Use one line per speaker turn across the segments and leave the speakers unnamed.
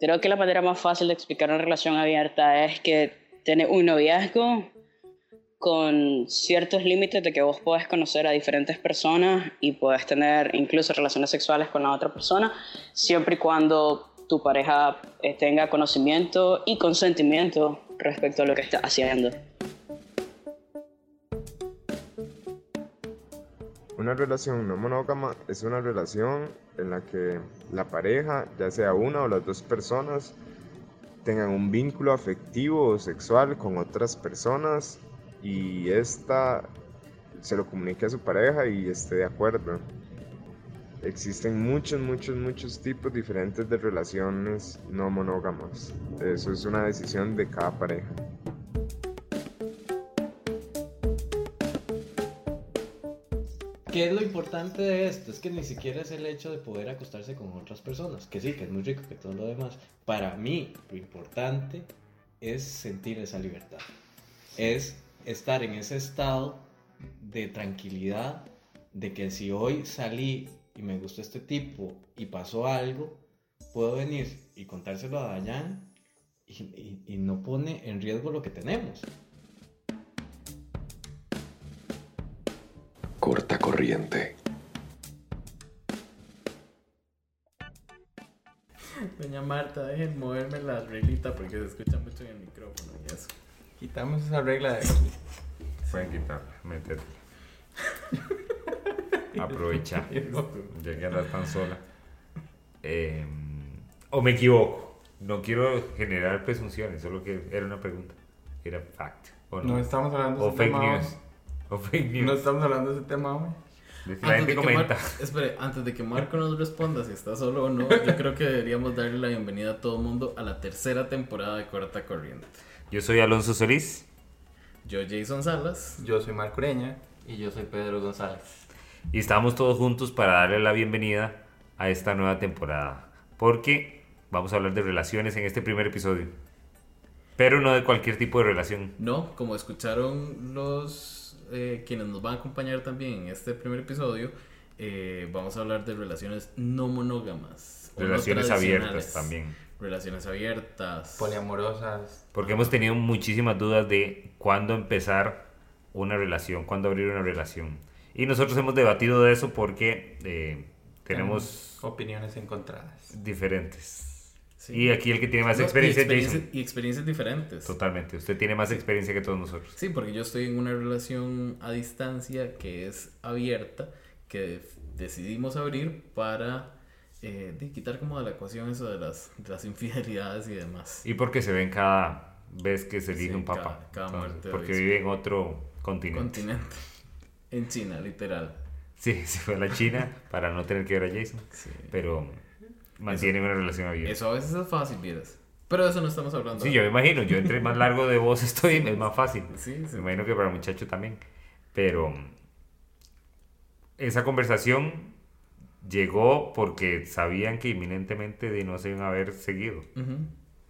Creo que la manera más fácil de explicar una relación abierta es que tiene un noviazgo con ciertos límites de que vos podés conocer a diferentes personas y puedes tener incluso relaciones sexuales con la otra persona, siempre y cuando tu pareja eh, tenga conocimiento y consentimiento respecto a lo que está haciendo.
Una relación no monógama es una relación en la que la pareja, ya sea una o las dos personas, tengan un vínculo afectivo o sexual con otras personas y esta se lo comunique a su pareja y esté de acuerdo. Existen muchos, muchos, muchos tipos diferentes de relaciones no monógamas. Eso es una decisión de cada pareja.
¿Qué es lo importante de esto? Es que ni siquiera es el hecho de poder acostarse con otras personas, que sí, que es muy rico, que todo lo demás. Para mí, lo importante es sentir esa libertad. Es estar en ese estado de tranquilidad, de que si hoy salí y me gustó este tipo y pasó algo, puedo venir y contárselo a Dayan y, y no pone en riesgo lo que tenemos.
corta corriente.
Doña Marta, dejen moverme la reglita porque se escucha mucho en el micrófono y eso.
Quitamos esa regla de aquí.
Pueden quitarla, meterla. Aprovecha. Ya que andas tan sola. Eh, o me equivoco. No quiero generar presunciones, solo que era una pregunta. Era fact. ¿o no?
No estamos hablando
o
de ese
fake
tema.
news.
Hoy.
O fake news.
No estamos hablando de ese tema hoy.
La
Antes
gente
de, que
comenta.
Mar- espere, antes de que Marco nos responda si está solo o no, yo creo que deberíamos darle la bienvenida a todo el mundo a la tercera temporada de Corta Corriente.
Yo soy Alonso Solís.
Yo, Jason Salas.
Yo soy Marco Ureña.
Y yo soy Pedro González.
Y estamos todos juntos para darle la bienvenida a esta nueva temporada. Porque vamos a hablar de relaciones en este primer episodio. Pero no de cualquier tipo de relación.
No, como escucharon los eh, quienes nos van a acompañar también en este primer episodio, eh, vamos a hablar de relaciones no monógamas. no
Relaciones abiertas también.
Relaciones abiertas.
Poliamorosas.
Porque hemos tenido muchísimas dudas de cuándo empezar una relación, cuándo abrir una relación. Y nosotros hemos debatido de eso porque eh, tenemos
opiniones encontradas.
diferentes.
Sí.
Y aquí el que tiene más
No, y
experiencia
experiencias-
Jason.
Y experiencias diferentes.
Totalmente. Usted tiene más experiencia que todos nosotros.
Sí, porque yo estoy en una relación a distancia que es abierta, que decidimos abrir para eh, de quitar como de la ecuación eso de las, de las infidelidades y demás.
Y porque se ven cada vez que se elige
Sí,
un papá.
cada- cada
Entonces, porque vive en otro continente.
Continente. En China, literal.
Sí, se fue a la China para no tener que ver a Jason.
Sí.
Pero mantiene una relación abierta.
Eso a veces es fácil, vieras. Pero de eso no estamos hablando.
Sí, yo me imagino. Yo entre más largo de voz estoy, es más fácil.
Sí, sí.
Me imagino que para el muchacho también. Pero esa conversación llegó porque sabían que inminentemente de no se iban a haber seguido.
Ujú.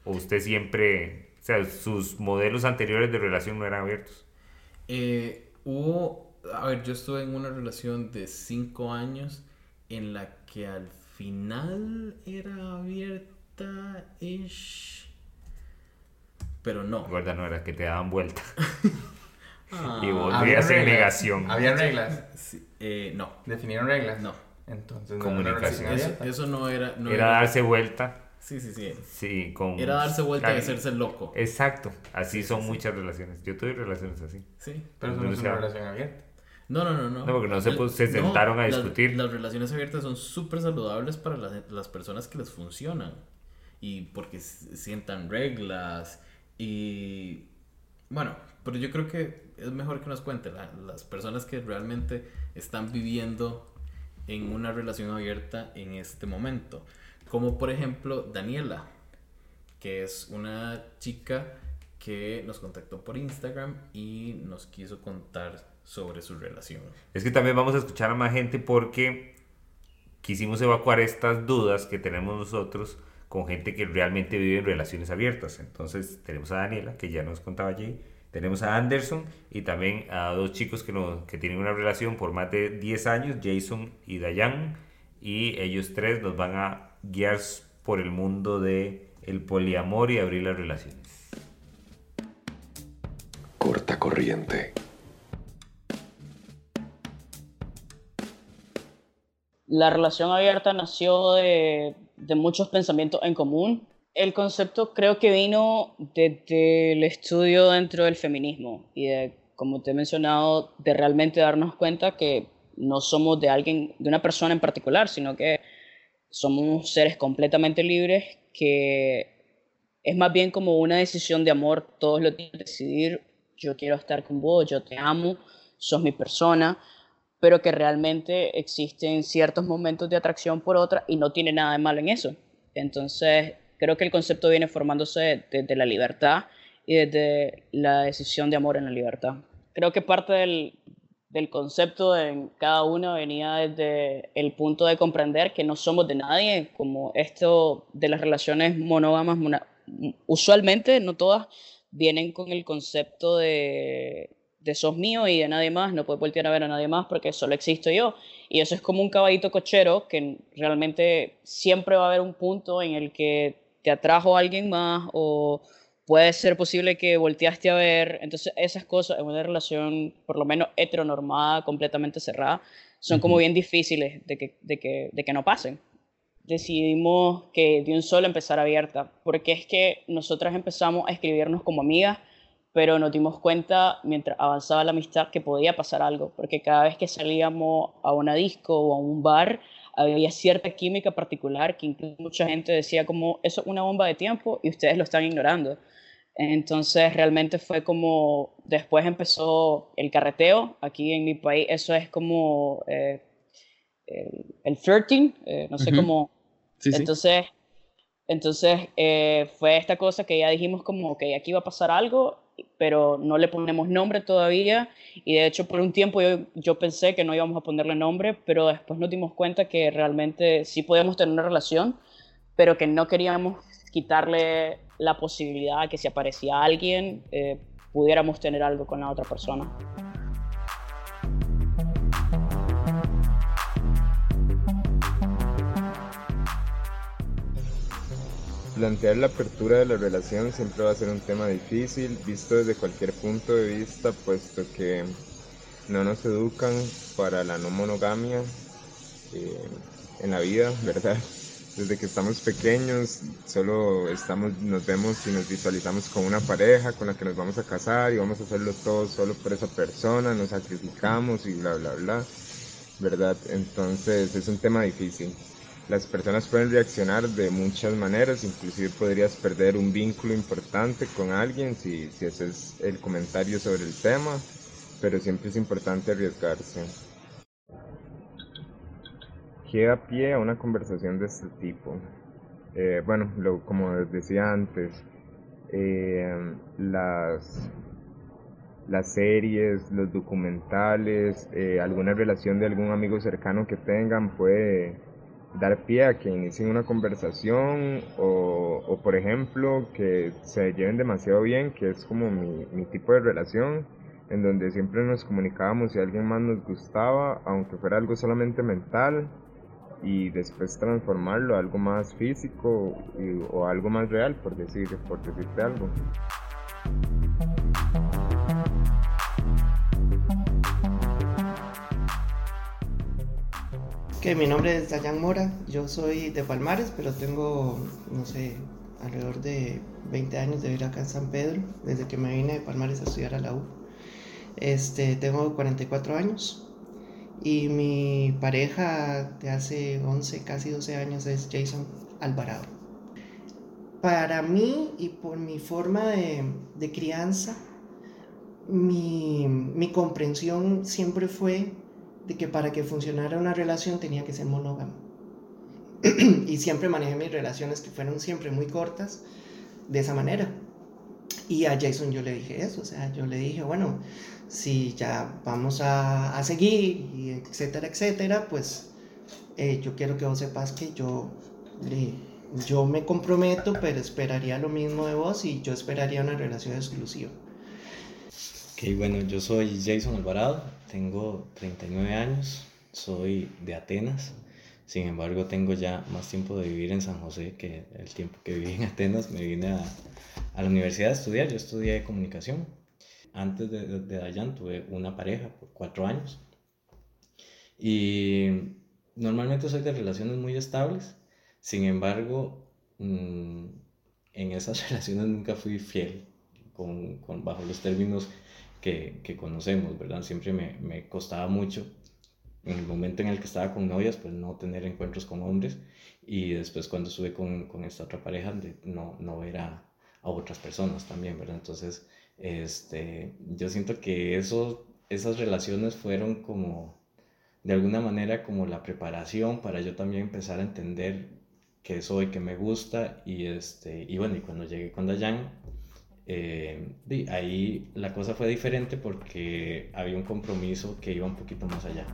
O usted siempre, o sea, sus modelos anteriores de relación no eran abiertos.
Eh, hubo, a ver, yo estuve en una relación de cinco años en la que al final era abierta ish, pero no.
Recuerda, no era que te daban vuelta
Ah,
y volvías en negación.
Había reglas.
sí, eh, no,
Definieron reglas.
no.
Entonces no
Comunicación.
Eso, no era, no
Era darse vuelta,
Sí, sí, sí.
sí, con...
Era darse vuelta y
Claro,
hacerse loco.
Exacto, así
Sí,
son
sí, sí.
muchas relaciones. Yo tuve relaciones así.
Sí.
Pero eso no es una relación abierta.
No, no, no, no.
No, porque no se se sentaron a
las-
discutir.
Las, relaciones abiertas son súper saludables para las, las personas que les funcionan. Y porque sientan reglas. Y bueno, pero yo creo que es mejor que nos cuente la- las personas que realmente están viviendo en una relación abierta en este momento. Como por ejemplo Daniela, que es una chica que nos contactó por Instagram y nos quiso contar sobre su relación.
Es que también vamos a escuchar a más gente porque quisimos evacuar estas dudas que tenemos nosotros con gente que realmente vive en relaciones abiertas. Entonces tenemos a Daniela, que ya nos contaba allí, tenemos a Anderson y también a dos chicos que, tienen una relación por más de 10 años, Jason y Dayan. y ellos tres nos van a guiar por el mundo de el poliamor y abrir las relaciones.
Corta corriente.
La relación abierta nació de, muchos pensamientos en común. El concepto creo que vino desde el estudio dentro del feminismo y de, como te he mencionado, de realmente darnos cuenta que no somos de alguien, de una persona en particular, sino que somos seres completamente libres que es más bien como una decisión de amor. Todos los días, decidir. Yo quiero estar con vos, yo te amo, sos mi persona, pero que realmente existen ciertos momentos de atracción por otra y no tiene nada de malo en eso. Entonces, creo que el concepto viene formándose desde la libertad y desde la decisión de amor en la libertad. Creo que parte del, del concepto en cada uno venía desde el punto de comprender que no somos de nadie, como esto de las relaciones monógamas, usualmente, no todas, vienen con el concepto de, de sos mío y de nadie más, no puedes voltear a ver a nadie más porque solo existo yo. Y eso es como un caballito cochero que realmente siempre va a haber un punto en el que te atrajo a alguien más o puede ser posible que volteaste a ver. Entonces esas cosas en una relación, por lo menos heteronormada, completamente cerrada, son como bien difíciles de que, de que, de que no pasen decidimos que de un solo empezar abierta, porque es que nosotras empezamos a escribirnos como amigas, pero nos dimos cuenta mientras avanzaba la amistad que podía pasar algo, porque cada vez que salíamos a una disco o a un bar, había cierta química particular que incluso mucha gente decía como, eso es una bomba de tiempo y ustedes lo están ignorando. Entonces realmente fue como, después empezó el carreteo, aquí en mi país eso es como... Eh, el, el flirting, eh, no sé cómo.
Sí, sí.
Entonces, entonces eh, fue esta cosa que ya dijimos como que aquí va a pasar algo, pero no le ponemos nombre todavía. Y de hecho por un tiempo yo, yo pensé que no íbamos a ponerle nombre, pero después nos dimos cuenta que realmente sí podíamos tener una relación, pero que no queríamos quitarle la posibilidad que si aparecía alguien, eh, pudiéramos tener algo con la otra persona.
Plantear la apertura de la relación siempre va a ser un tema difícil, visto desde cualquier punto de vista, puesto que no nos educan para la no monogamia eh, en la vida, ¿verdad? Desde que estamos pequeños, solo estamos, nos vemos y nos visualizamos con una pareja con la que nos vamos a casar y vamos a hacerlo todo solo por esa persona, nos sacrificamos y bla, bla, bla, ¿verdad? Entonces es un tema difícil. Las personas pueden reaccionar de muchas maneras, inclusive podrías perder un vínculo importante con alguien si, si haces el comentario sobre el tema, pero siempre es importante arriesgarse. ¿Qué da pie a una conversación de este tipo? Eh, bueno, lo, como decía antes, eh, las, las series, los documentales, eh, alguna relación de algún amigo cercano que tengan puede dar pie a que inicien una conversación o, o, por ejemplo que se lleven demasiado bien, que es como mi, mi tipo de relación, en donde siempre nos comunicábamos si alguien más nos gustaba, aunque fuera algo solamente mental, y después transformarlo a algo más físico o algo más real, por, decir, por decirte algo.
Que mi nombre es Dayan Mora, yo soy de Palmares, pero tengo, no sé, alrededor de 20 años de vivir acá en San Pedro, desde que me vine de Palmares a estudiar a la U. Este, tengo 44 años y mi pareja de hace 11, casi 12 años es Jason Alvarado. Para mí y por mi forma de, de crianza, mi, mi comprensión siempre fue de que para que funcionara una relación tenía que ser monógama. y siempre manejé mis relaciones que fueron siempre muy cortas de esa manera. Y a Jason yo le dije eso, o sea, yo le dije, bueno, si ya vamos a, a seguir, y etcétera, etcétera, pues eh, yo quiero que vos sepas que yo, le- yo me comprometo, pero esperaría lo mismo de vos y yo esperaría una relación exclusiva.
Ok, bueno, yo soy Jason Alvarado, tengo 39 años, soy de Atenas, Sin embargo, tengo ya más tiempo de vivir en San José que el tiempo que viví en Atenas. Me vine a, a la universidad a estudiar. Yo estudié comunicación. Antes de, de, de Dayan tuve una pareja por cuatro años. Y normalmente soy de relaciones muy estables. Sin embargo, mm, en esas relaciones nunca fui fiel con, con bajo los términos que, que, conocemos, ¿verdad? Siempre me, me, costaba mucho en el momento en el que estaba con novias, pues no tener encuentros con hombres y después cuando estuve con, con esta otra pareja, de no, no ver a, a, otras personas también, ¿verdad? Entonces, este, yo siento que eso, esas relaciones fueron como, de alguna manera, como la preparación para yo también empezar a entender qué soy, qué me gusta y, este, y bueno, y cuando llegué con Dayan, eh, ahí la cosa fue diferente porque había un compromiso que iba un poquito más allá.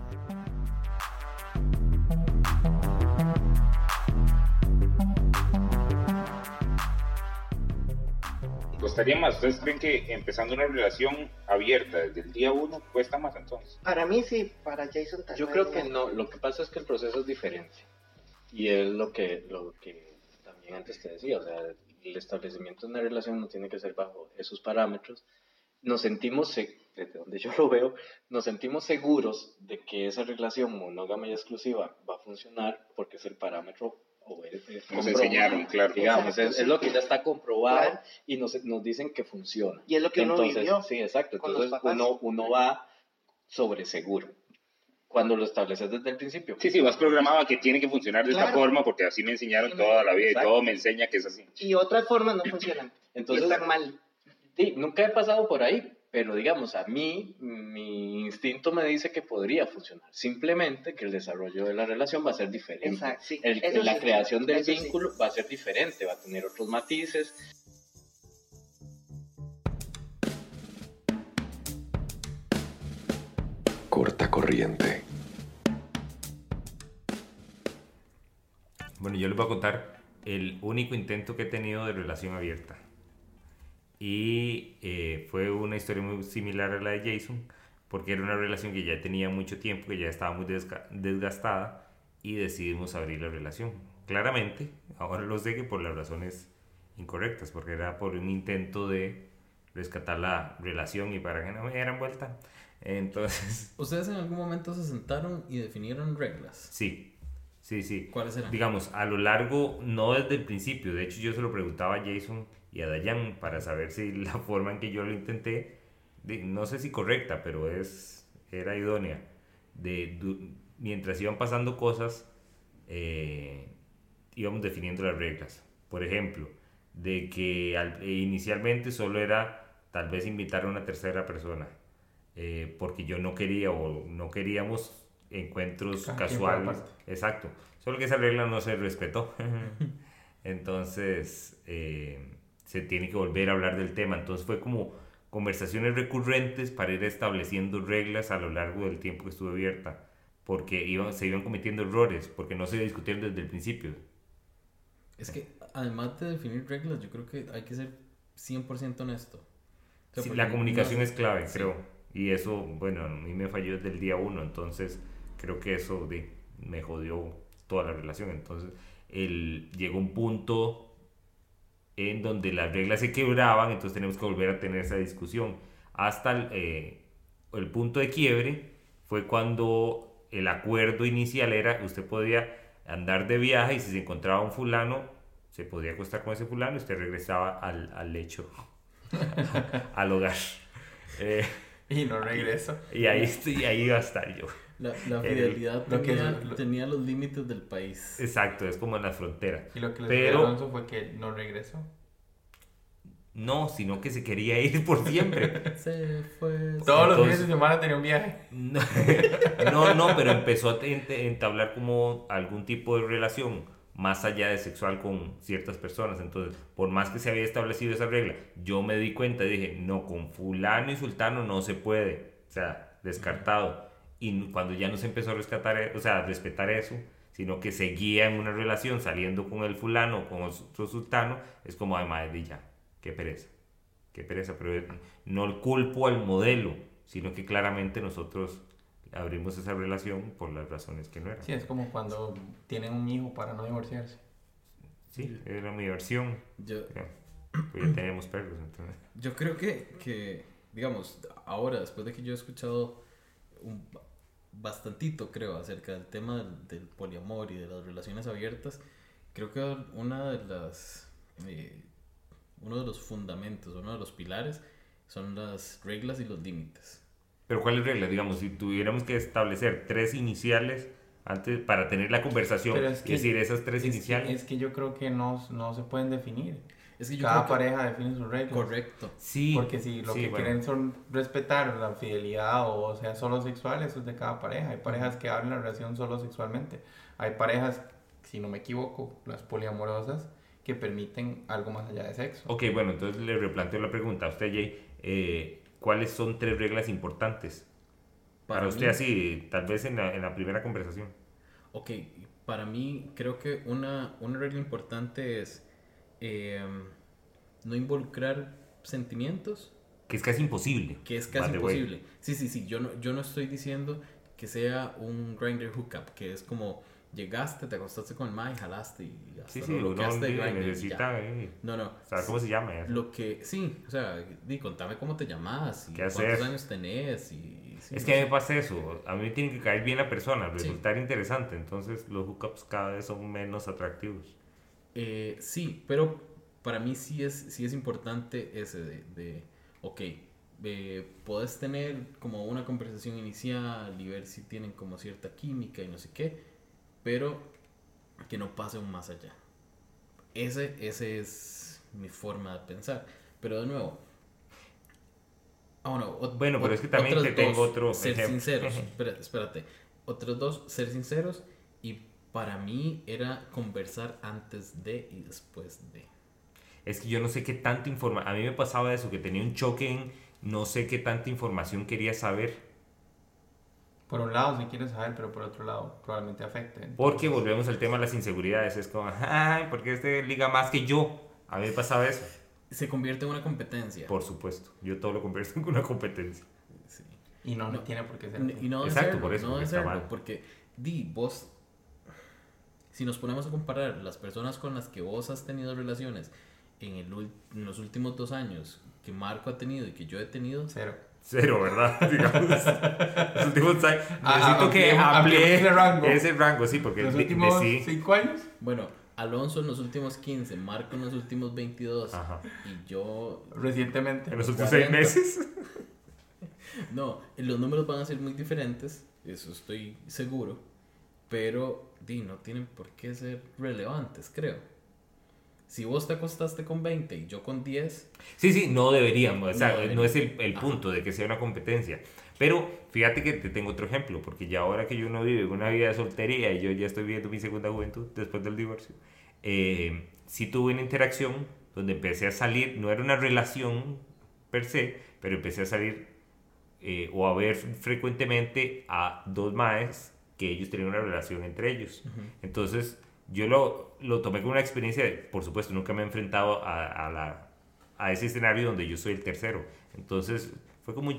¿Costaría más? ¿Ustedes creen que empezando una relación abierta desde el día uno cuesta más entonces?
Para mí sí, para Jason también.
Yo creo que no, lo que pasa es que el proceso es diferente. Y es lo que, lo que también antes te decía, o sea, el establecimiento de una relación no tiene que ser bajo esos parámetros. Nos sentimos, desde donde yo lo veo, nos sentimos seguros de que esa relación monógama y exclusiva va a funcionar porque es el parámetro o el, el
nos enseñaron, claro.
Digamos, exacto, es, es, lo que ya está comprobado claro. y nos, nos dicen que funciona.
Y es lo que uno
Entonces,
vivió.
Sí, exacto. Entonces uno, uno va sobre seguro cuando lo estableces desde el principio.
Sí, sí, vas programado a que tiene que funcionar de claro. esta forma porque así me enseñaron toda la vida Exacto. y todo me enseña que es así.
Y otras formas no funcionan.
Entonces,
y están mal.
Sí, nunca he pasado por ahí, pero digamos, a mí, mi instinto me dice que podría funcionar. Simplemente que el desarrollo de la relación va a ser diferente.
Exacto, sí.
el, la sí, creación del vínculo sí. va a ser diferente, va a tener otros matices.
Corta corriente.
Bueno, yo les voy a contar el único intento que he tenido de relación abierta. Y eh, fue una historia muy similar a la de Jason, porque era una relación que ya tenía mucho tiempo, que ya estaba muy desgastada, y decidimos abrir la relación. Claramente, ahora lo sé que por las razones incorrectas, porque era por un intento de rescatar la relación y para que no me dieran vuelta. Entonces...
¿Ustedes en algún momento se sentaron y definieron reglas?
Sí, sí, sí.
¿Cuáles eran?
Digamos, a lo largo, no desde el principio, de hecho yo se lo preguntaba a Jason y a Dayan para saber si la forma en que yo lo intenté, de, no sé si correcta, pero es, era idónea. De, de mientras iban pasando cosas, eh, íbamos definiendo las reglas. Por ejemplo, de que al, inicialmente solo era tal vez invitar a una tercera persona eh, porque yo no quería o no queríamos encuentros Cada casuales. Exacto. Solo que esa regla no se respetó. Entonces, eh, se tiene que volver a hablar del tema. Entonces fue como conversaciones recurrentes para ir estableciendo reglas a lo largo del tiempo que estuve abierta. Porque iban, se iban cometiendo errores, porque no se discutieron desde el principio.
Es que, además de definir reglas, yo creo que hay que ser 100% honesto.
O sea, sí, la comunicación no, es clave, sí. creo. Y eso, bueno, a mí me falló desde el día uno, entonces creo que eso de, me jodió toda la relación. Entonces, el, llegó un punto en donde las reglas se quebraban, entonces tenemos que volver a tener esa discusión. Hasta el, eh, el punto de quiebre fue cuando el acuerdo inicial era usted podía andar de viaje y si se encontraba un fulano, se podía acostar con ese fulano y usted regresaba al, al lecho, al hogar.
Eh, y no regreso.
Y ahí, y ahí iba a estar yo.
La, la fidelidad el, tenía, lo, tenía, los límites del país.
Exacto, es como en la frontera.
Y lo que les
Pero,
Alonso fue que no regresó.
No, sino que se quería ir por siempre.
se fue.
Todos los fines de semana tenía un viaje.
No, no, no, pero empezó a entablar como algún tipo de relación más allá de sexual con ciertas personas. Entonces, por más que se había establecido esa regla, yo me di cuenta y dije, no, con fulano y sultano no se puede. O sea, descartado. Y cuando ya no se empezó a rescatar, o sea, a respetar eso, sino que seguía en una relación saliendo con el fulano, con otro sultano, es como, ay, madre, ya, qué pereza. Qué pereza, pero no el culpo al modelo, sino que claramente nosotros abrimos esa relación por las razones que no eran.
Sí, es como cuando tienen un hijo para no divorciarse.
Sí, era mi versión.
Yo,
Ya, pues ya tenemos perros, entonces.
Yo creo que, que, digamos, ahora, después de que yo he escuchado un, bastantito, creo, acerca del tema del, del poliamor y de las relaciones abiertas, creo que una de las, eh, uno de los fundamentos, uno de los pilares son las reglas y los límites.
Pero ¿cuáles reglas? Digamos, si tuviéramos que establecer tres iniciales antes para tener la conversación, es
es que-
decir, esas tres
Es que,
iniciales.
es que yo creo que no, no se pueden definir.
Es que yo
Cada
creo que-
pareja define sus reglas.
Correcto.
Sí.
Porque si lo
sí,
que
bueno.
quieren son respetar la fidelidad o, sea solo sexual, eso es de cada pareja. Hay parejas que abren la relación solo sexualmente. Hay parejas, si no me equivoco, las poliamorosas, que permiten algo más allá de sexo.
Ok, bueno, entonces le replanteo la pregunta a usted, Jay. eh, ¿Cuáles son tres reglas importantes? Para,
Para
usted
mí-
así, tal vez en la, en la primera conversación.
Ok, para mí creo que una, una regla importante es eh, no involucrar sentimientos,
Que es casi imposible.
que es casi imposible. Sí, sí, sí, yo no, yo no estoy diciendo que sea un grinder hookup, que es como llegaste, te acostaste con el ma y jalaste y hasta
Sí, sí,
lo bloqueaste
necesita eh,
No, no.
saber cómo se llama. eso.
Lo que, sí, o sea, di, contame cómo te llamas y
¿Qué
cuántos
haces?
años tenés y... sí,
Es
no
que a mí me pasa eso. A mí me tiene que caer bien la persona,
Sí.
resultar interesante. Entonces los hookups cada vez son menos atractivos.
Eh, sí, pero para mí sí es, sí es importante ese de, de ok, eh, puedes tener como una conversación inicial y ver si tienen como cierta química y no sé qué, pero que no pase un más allá. Ese, ese es mi forma de pensar. Pero de nuevo, ah, bueno, ot-
Bueno, pero es que también te tengo
dos,
otro
Ser
ejemplo.
sinceros, espérate, espérate. Otros dos, ser sinceros y para mí era conversar antes de y después de.
Es que yo no sé qué tanta información. A mí me pasaba eso, que tenía un choque en no sé qué tanta información quería saber.
Por un lado, si quieres saber, pero por otro lado, probablemente afecte.
Porque volvemos al tema de las inseguridades. Es como, ay, porque este liga más que yo. A mí me pasaba eso.
Se convierte en una competencia.
Por supuesto. Yo todo lo convierto en una competencia.
Sí.
Y no,
No.
tiene por qué ser.
Y no
Exacto,
serlo,
por eso,
no
porque está mal.
porque di, vos, si nos ponemos a comparar las personas con las que vos has tenido relaciones en, el, en los últimos dos años, que Marco ha tenido y que yo he tenido,
Cero.
Cero, ¿verdad? Digamos. Los últimos años.
Ah,
Necesito que
ampliemos-
amplíe
ese rango.
ese rango, sí, porque
Los
de- de
últimos
sí.
cinco años.
bueno, Alonso en los últimos 15, Marco en los últimos 22
Ajá.
y yo,
Recientemente.
En los últimos seis
40.
meses.
no, los números van a ser muy diferentes, eso estoy seguro, pero di, no tienen por qué ser relevantes, creo. Si vos te acostaste con 20 y yo con 10,
Sí, sí, no deberíamos. O sea,
No
no, es el, el punto de que sea una competencia. Pero fíjate que te tengo otro ejemplo, porque ya ahora que yo no vivo una vida de soltería y yo ya estoy viviendo mi segunda juventud después del divorcio, eh, sí tuve una interacción donde empecé a salir, no era una relación per se, pero empecé a salir eh, o a ver frecuentemente a dos maes que ellos tenían una relación entre ellos. Entonces, yo lo, lo tomé como una experiencia, de- por supuesto, nunca me he enfrentado a, a la, a ese escenario donde yo soy el tercero. Entonces, fue como un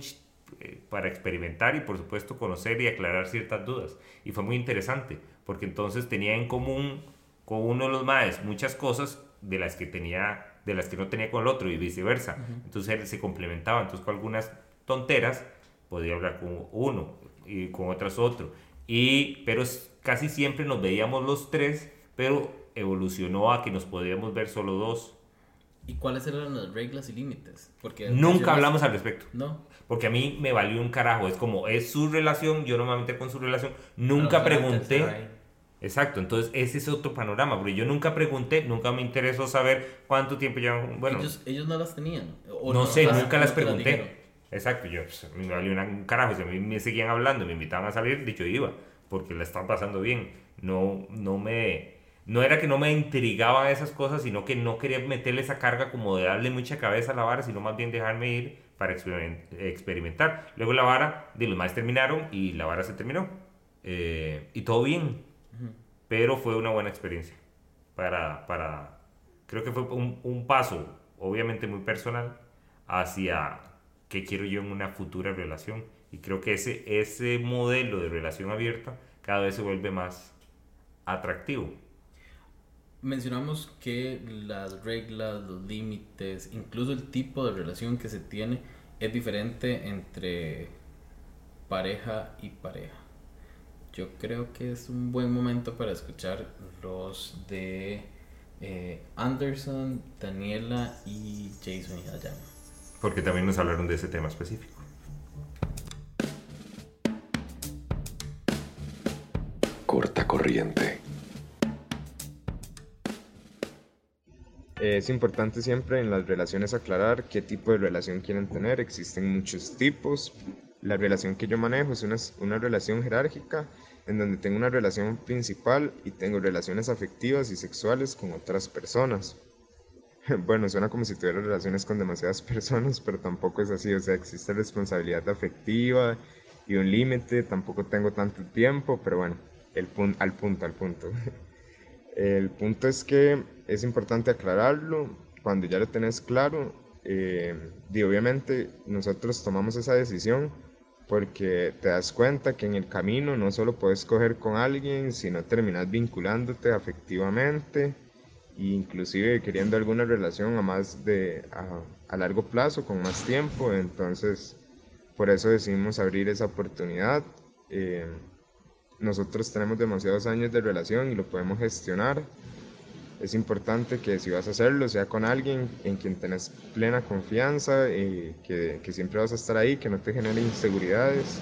eh, para experimentar y, por supuesto, conocer y aclarar ciertas dudas. Y fue muy interesante, porque entonces tenía en común con uno de los maes muchas cosas de las que tenía de las que no tenía con el otro y viceversa. Entonces él se complementaba. Entonces con algunas tonteras podía hablar con uno y con otras otro. Y, pero casi siempre nos veíamos los tres, pero evolucionó a que nos podíamos ver solo dos.
¿y cuáles eran las reglas y límites? Porque
Nunca hablamos al respecto.
No,
Porque a mí me valió un carajo. Es como, es su relación, yo no me meter con su relación. Nunca pregunté. Exacto, entonces ese es otro panorama, porque yo nunca pregunté, nunca me interesó saber cuánto tiempo llevan. Bueno,
ellos, ellos no las tenían. o
no sé,
las-
nunca
no
las pregunté.
dijeron.
Exacto, yo pues, a mí me valió un carajo. Si a mí me seguían hablando, me invitaban a salir, dicho iba, porque la estaban pasando bien. No, no me. No era que no me intrigaban esas cosas, sino que no quería meterle esa carga como de darle mucha cabeza a la vara, sino más bien dejarme ir para experiment- experimentar. Luego la vara, de los más terminaron y la vara se terminó. Eh, y todo bien, pero fue una buena experiencia para, para creo que fue un, un paso, obviamente muy personal, hacia qué quiero yo en una futura relación Y creo que ese, ese modelo de relación abierta cada vez se vuelve más atractivo.
Mencionamos que las reglas, los límites, incluso el tipo de relación que se tiene es diferente entre pareja y pareja. Yo creo que es un buen momento para escuchar los de eh, Anderson, Daniela y Jason Hayama.
Porque también nos hablaron de ese tema específico.
Corta corriente.
Es importante siempre en las relaciones aclarar qué tipo de relación quieren tener. Existen muchos tipos. La relación que yo manejo es una, una relación jerárquica en donde tengo una relación principal y tengo relaciones afectivas y sexuales con otras personas. Bueno, suena como si tuviera relaciones con demasiadas personas, pero tampoco es así. O sea, existe responsabilidad afectiva y un límite. Tampoco tengo tanto tiempo, pero bueno, el pun al punto, al punto. El punto es que es importante aclararlo. Cuando ya lo tenés claro, eh, y obviamente nosotros tomamos esa decisión porque te das cuenta que en el camino no solo puedes coger con alguien, sino terminas vinculándote afectivamente e inclusive queriendo alguna relación a más de a, largo plazo, con más tiempo. Entonces, por eso decidimos abrir esa oportunidad. Eh, nosotros tenemos demasiados años de relación y lo podemos gestionar. Es importante que si vas a hacerlo, sea con alguien en quien tenés plena confianza, y que, que siempre vas a estar ahí, que no te genere inseguridades.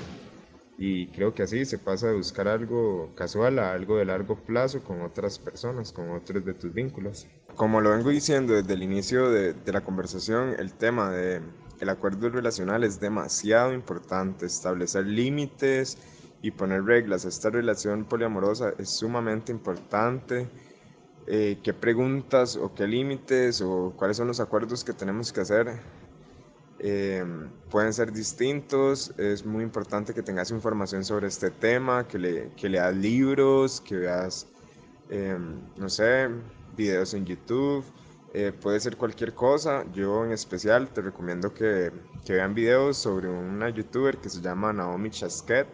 Y creo que así se pasa de buscar algo casual a algo de largo plazo con otras personas, con otros de tus vínculos. Como lo vengo diciendo desde el inicio de, de la conversación, el tema de el acuerdo relacional es demasiado importante, establecer límites y poner reglas esta relación poliamorosa es sumamente importante. Eh, qué preguntas o qué límites o cuáles son los acuerdos que tenemos que hacer eh, pueden ser distintos. Es muy importante que tengas información sobre este tema, que, le, que leas libros, que veas, eh, no sé, videos en YouTube. puede ser cualquier cosa. Yo en especial te recomiendo que, que vean videos sobre una youtuber que se llama Naomi Chasquet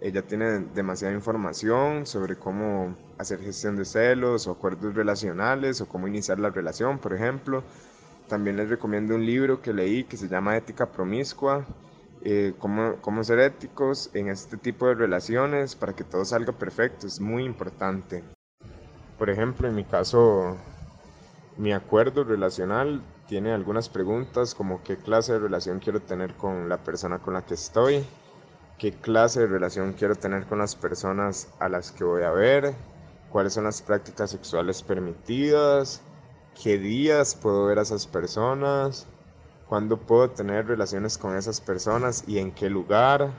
ella tiene demasiada información sobre cómo hacer gestión de celos o acuerdos relacionales o cómo iniciar la relación, por ejemplo. También les recomiendo un libro que leí que se llama Ética Promiscua, eh, cómo, cómo ser éticos en este tipo de relaciones para que todo salga perfecto, es muy importante. Por ejemplo, en mi caso, mi acuerdo relacional tiene algunas preguntas como qué clase de relación quiero tener con la persona con la que estoy, qué clase de relación quiero tener con las personas a las que voy a ver, cuáles son las prácticas sexuales permitidas, qué días puedo ver a esas personas, cuándo puedo tener relaciones con esas personas y en qué lugar,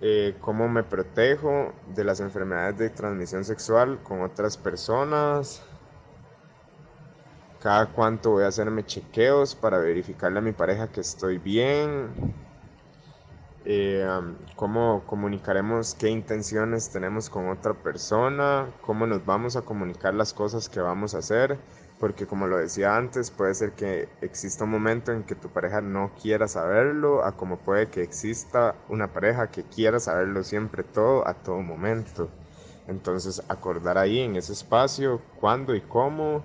eh, cómo me protejo de las enfermedades de transmisión sexual con otras personas, cada cuánto voy a hacerme chequeos para verificarle a mi pareja que estoy bien eh, cómo comunicaremos qué intenciones tenemos con otra persona, cómo nos vamos a comunicar las cosas que vamos a hacer, porque como lo decía antes, puede ser que exista un momento en que tu pareja no quiera saberlo, a como puede que exista una pareja que quiera saberlo siempre todo, a todo momento. Entonces, acordar ahí en ese espacio cuándo y cómo.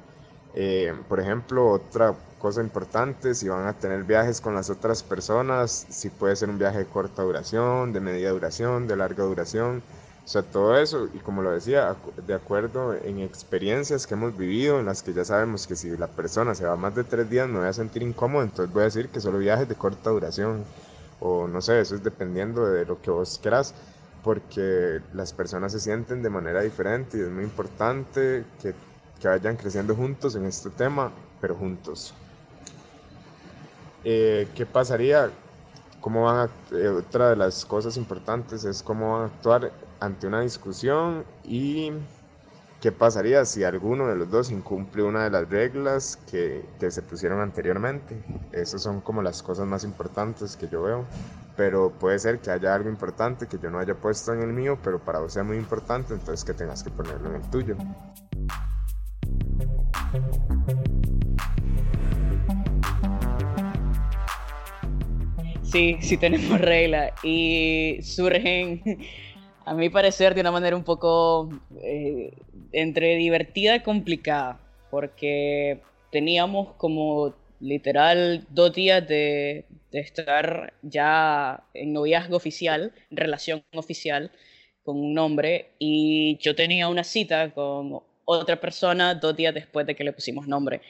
Eh, por ejemplo, otra cosa importante, si van a tener viajes con las otras personas, si puede ser un viaje de corta duración, de media duración, de larga duración, o sea, todo eso, y como lo decía, de acuerdo en experiencias que hemos vivido, en las que ya sabemos que si la persona se va más de tres días me voy a sentir incómodo, entonces voy a decir que solo viajes de corta duración, o no sé, eso es dependiendo de lo que vos quieras, porque las personas se sienten de manera diferente y es muy importante que, que vayan creciendo juntos en este tema, pero juntos. Eh, ¿qué pasaría? ¿Cómo van eh, otra de las cosas importantes es cómo van a actuar ante una discusión y qué pasaría si alguno de los dos incumple una de las reglas que, que se pusieron anteriormente. Esas son como las cosas más importantes que yo veo. Pero puede ser que haya algo importante que yo no haya puesto en el mío, pero para vos sea muy importante, entonces que tengas que ponerlo en el tuyo.
Sí, sí tenemos reglas y surgen, a mi parecer, de una manera un poco eh, entre divertida y complicada, porque teníamos como literal dos días de, estar ya en noviazgo oficial, relación oficial con un hombre, y yo tenía una cita con otra persona dos días después de que le pusimos nombre.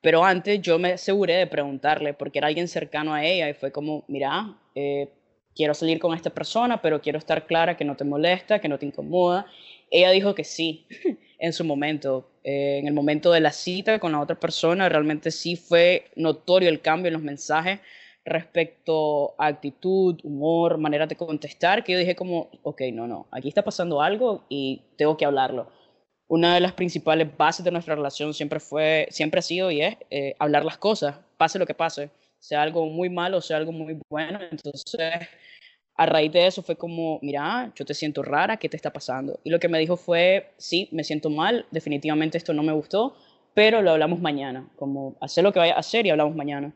Pero antes yo me aseguré de preguntarle, porque era alguien cercano a ella y fue como, mira, eh, quiero salir con esta persona, pero quiero estar clara que no te molesta, que no te incomoda. Ella dijo que sí en su momento. Eh, en el momento de la cita con la otra persona, realmente sí fue notorio el cambio en los mensajes respecto a actitud, humor, manera de contestar, que yo dije como, ok, no, no, aquí está pasando algo y tengo que hablarlo una de las principales bases de nuestra relación siempre fue, siempre ha sido y es eh, hablar las cosas, pase lo que pase, sea algo muy malo, sea algo muy bueno. Entonces, a raíz de eso fue como, mira, yo te siento rara, ¿qué te está pasando? Y lo que me dijo fue, sí, me siento mal, definitivamente esto no me gustó, pero lo hablamos mañana, como hacer lo que vaya a hacer y hablamos mañana.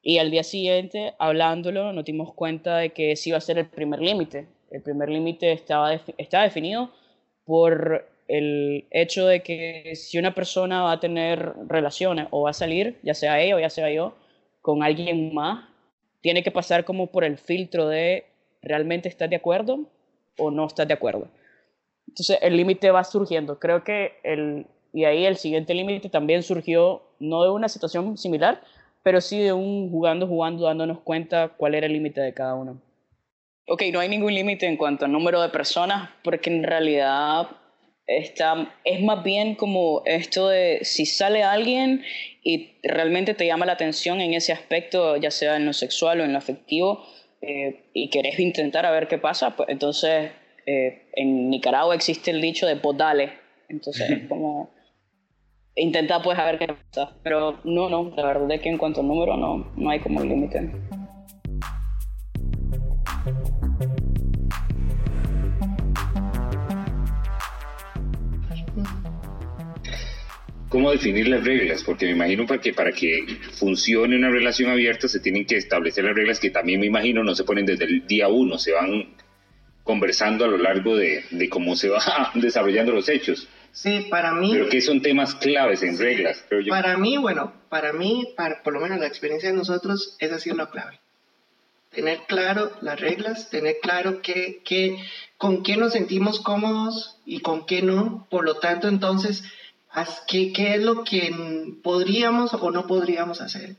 Y al día siguiente, hablándolo, nos dimos cuenta de que sí iba a ser el primer límite. El primer límite estaba, estaba definido por el hecho de que si una persona va a tener relaciones o va a salir, ya sea ella o ya sea yo, con alguien más, tiene que pasar como por el filtro de realmente estás de acuerdo o no estás de acuerdo. Entonces el límite va surgiendo. Creo que el, y ahí el siguiente límite también surgió no de una situación similar, pero sí de un jugando, jugando, dándonos cuenta cuál era el límite de cada uno. Ok, no hay ningún límite en cuanto al número de personas, porque en realidad Está, es más bien como esto de si sale alguien y realmente te llama la atención en ese aspecto, ya sea en lo sexual o en lo afectivo, eh, y querés intentar a ver qué pasa, pues entonces eh, en Nicaragua existe el dicho de podale. Entonces es como intenta pues a ver qué pasa. Pero no, no, la verdad es que en cuanto al número no, no hay como límite.
Cómo definir las reglas, porque me imagino para que, para que funcione una relación abierta se tienen que establecer las reglas que también me imagino no se ponen desde el día uno, se van conversando a lo largo de, de cómo se van desarrollando los hechos.
Sí, para mí...
Pero que son temas claves en reglas, creo yo.
Para mí, bueno, para mí, para, por lo menos la experiencia de nosotros, es así lo clave. Tener claro las reglas, tener claro qué, qué, con qué nos sentimos cómodos y con qué no. Por lo tanto, entonces qué, qué es lo que podríamos o no podríamos hacer.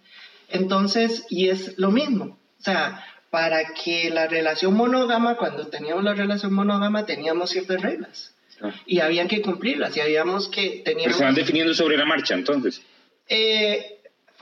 Entonces, y es lo mismo. O sea, para que la relación monógama, cuando teníamos la relación monógama, teníamos ciertas reglas. Ah. Y había que cumplirlas, y habíamos que... Teníamos,
Pero se van definiendo sobre la marcha, entonces.
Eh,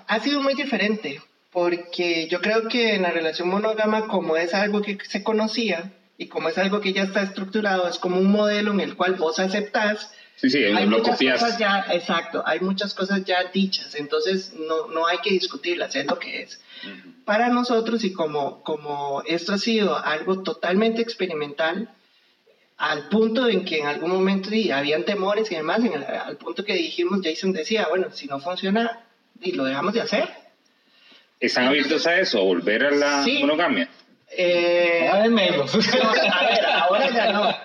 ha sido muy diferente, porque yo creo que en la relación monógama, como es algo que se conocía, y como es algo que ya está estructurado, es como un modelo en el cual vos aceptás
Sí, sí,
hay
lo
muchas
copias.
cosas ya, exacto, hay muchas cosas ya dichas, entonces no, no hay que discutirlas, es lo que es. Para nosotros, y como, como esto ha sido algo totalmente experimental, al punto en que en algún momento y habían temores y demás, al punto que dijimos, Jason decía, bueno, si no funciona, y lo dejamos de hacer.
¿Están abiertos a eso, a volver a la monogamia?
Eh,
a ver, menos.
a ver, ahora ya no.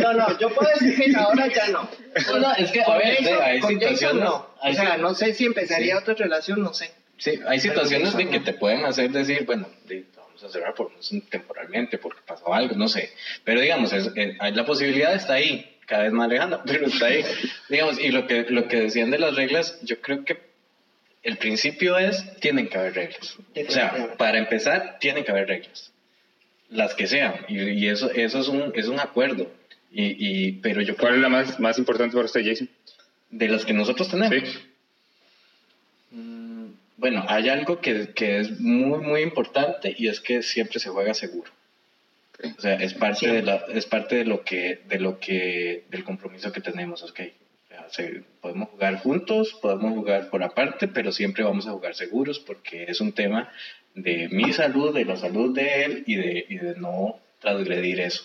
No, no, yo puedo decir que ahora ya no.
No, es que, a ver, hay situaciones.
No. o sea, no sé si empezaría otra relación, no sé.
Sí, hay situaciones de que te pueden hacer decir, bueno, vamos a cerrar por, temporalmente porque pasó algo, no sé. Pero digamos, es, eh, la posibilidad está ahí, cada vez más lejana, pero está ahí. digamos, y lo que, lo que decían de las reglas, yo creo que el principio es, tienen que haber reglas. O sea, para empezar, tienen que haber reglas. Las que sean. Y, eso, eso es, un, es un acuerdo. Y, pero yo
¿Cuál es la más, más importante para usted, Jason?
De las que nosotros tenemos. Mm, bueno, hay algo que, que, es muy, muy importante y es que siempre se juega seguro. O sea, es parte, de, la, es parte de lo que, de lo que, del compromiso que tenemos, ok podemos jugar juntos, podemos jugar por aparte, pero siempre vamos a jugar seguros porque es un tema de mi salud, de la salud de él y de, y de no transgredir eso.